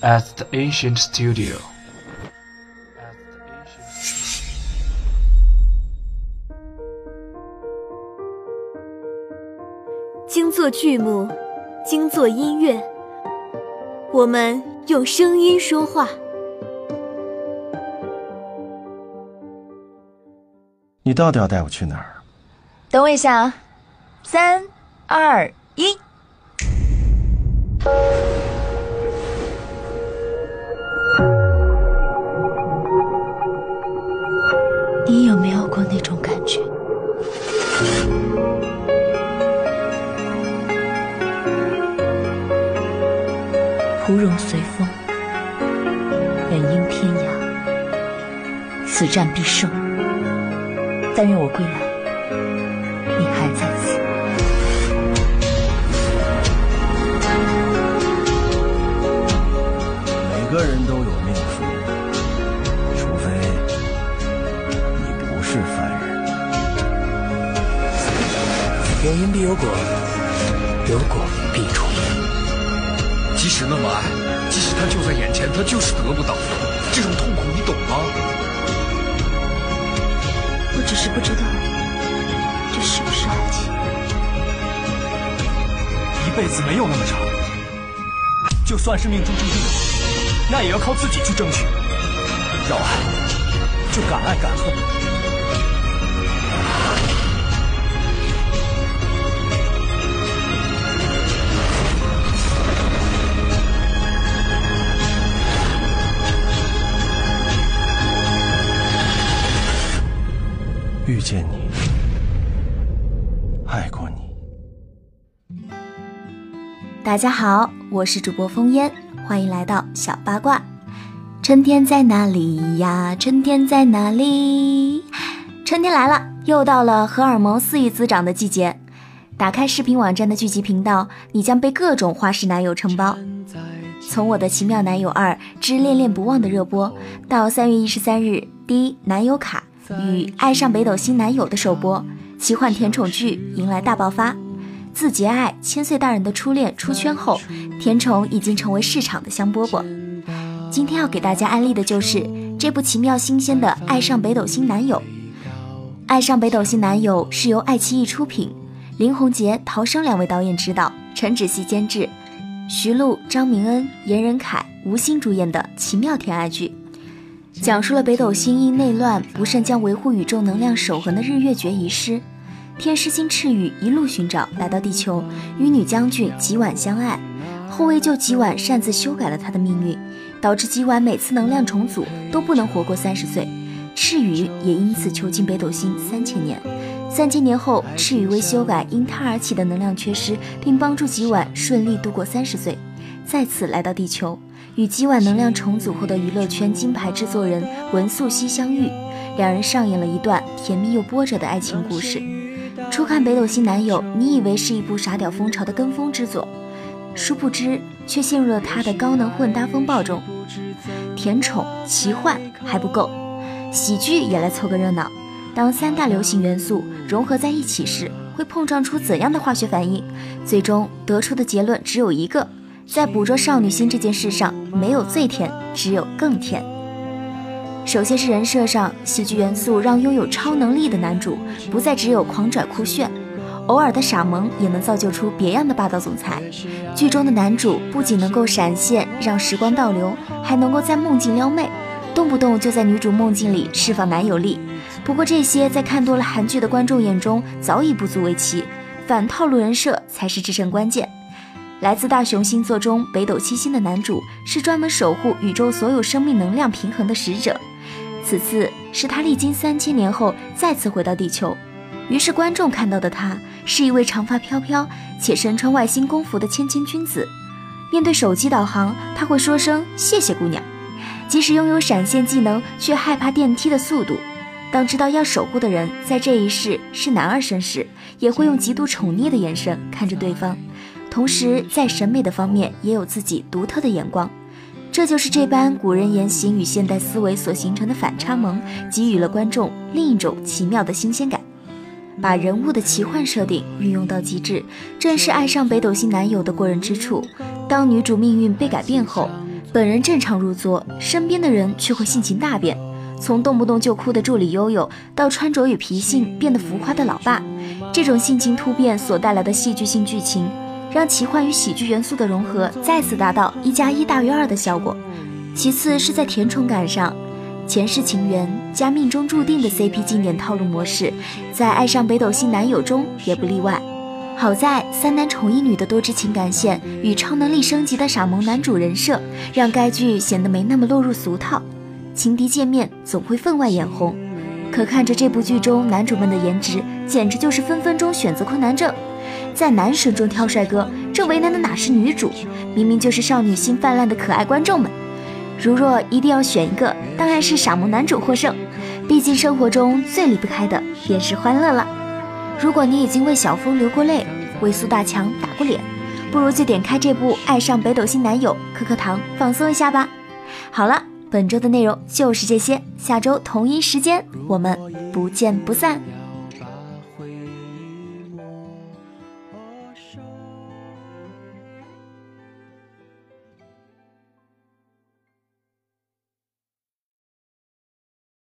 at the ancient studio. 精作剧目，精作音乐，我们用声音说话。你到底要带我去哪儿？等我一下啊，三二一。芙蓉随风，本应天涯，此战必胜。但愿我归来，你还在此。每个人都有命数，除非你不是凡人。有因必有果，有果必。即使那么爱，即使他就在眼前，他就是得不到。这种痛苦你懂吗？我只是不知道这是不是爱情。一辈子没有那么长，就算是命中注定，那也要靠自己去争取。要爱，就敢爱敢恨。见你，爱过你。大家好，我是主播风烟，欢迎来到小八卦。春天在哪里呀？春天在哪里？春天来了，又到了荷尔蒙肆意滋长的季节。打开视频网站的剧集频道，你将被各种花式男友承包。从我的奇妙男友二之恋恋不忘的热播，到三月一十三日第一男友卡。与爱上北斗星男友的首播，奇幻甜宠剧迎来大爆发。自结爱千岁大人的初恋出圈后，甜宠已经成为市场的香饽饽。今天要给大家安利的就是这部奇妙新鲜的《爱上北斗星男友》。《爱上北斗星男友》是由爱奇艺出品，林宏杰、陶生两位导演执导，陈芷希监制，徐璐、张明恩、严仁凯、吴昕主演的奇妙甜爱剧。讲述了北斗星因内乱不慎将维护宇宙能量守恒的日月诀遗失，天师星赤羽一路寻找来到地球，与女将军吉婉相爱，后为救吉婉擅自修改了他的命运，导致吉婉每次能量重组都不能活过三十岁，赤羽也因此囚禁北斗星三千年。三千年后，赤羽为修改因他而起的能量缺失，并帮助吉婉顺利度过三十岁，再次来到地球。与今晚能量重组后的娱乐圈金牌制作人文素汐相遇，两人上演了一段甜蜜又波折的爱情故事。初看《北斗星男友》，你以为是一部傻屌风潮的跟风之作，殊不知却陷入了他的高能混搭风暴中。甜宠、奇幻还不够，喜剧也来凑个热闹。当三大流行元素融合在一起时，会碰撞出怎样的化学反应？最终得出的结论只有一个。在捕捉少女心这件事上，没有最甜，只有更甜。首先是人设上，喜剧元素让拥有超能力的男主不再只有狂拽酷炫，偶尔的傻萌也能造就出别样的霸道总裁。剧中的男主不仅能够闪现让时光倒流，还能够在梦境撩妹，动不动就在女主梦境里释放男友力。不过这些在看多了韩剧的观众眼中早已不足为奇，反套路人设才是制胜关键。来自大熊星座中北斗七星的男主是专门守护宇宙所有生命能量平衡的使者。此次是他历经三千年后再次回到地球，于是观众看到的他是一位长发飘飘且身穿外星工服的谦谦君子。面对手机导航，他会说声谢谢姑娘。即使拥有闪现技能，却害怕电梯的速度。当知道要守护的人在这一世是男儿身时，也会用极度宠溺的眼神看着对方。同时，在审美的方面也有自己独特的眼光，这就是这般古人言行与现代思维所形成的反差萌，给予了观众另一种奇妙的新鲜感。把人物的奇幻设定运用到极致，正是爱上北斗星男友的过人之处。当女主命运被改变后，本人正常入座，身边的人却会性情大变，从动不动就哭的助理悠悠，到穿着与脾性变得浮夸的老爸，这种性情突变所带来的戏剧性剧情，让奇幻与喜剧元素的融合再次达到一加一大于二的效果。其次是在甜宠感上，前世情缘加命中注定的 CP 经典套路模式，在爱上北斗星男友中也不例外。好在三男宠一女的多支情感线与超能力升级的傻萌男主人设，让该剧显得没那么落入俗套。情敌见面总会分外眼红，可看着这部剧中男主们的颜值，简直就是分分钟选择困难症。在男神中挑帅哥，这为难的哪是女主？明明就是少女心泛滥的可爱观众们。如若一定要选一个，当然是傻萌男主获胜。毕竟生活中最离不开的便是欢乐了。如果你已经为小峰流过泪，为苏大强打过脸，不如就点开这部《爱上北斗星男友》，磕磕糖，放松一下吧。好了，本周的内容就是这些，下周同一时间我们不见不散。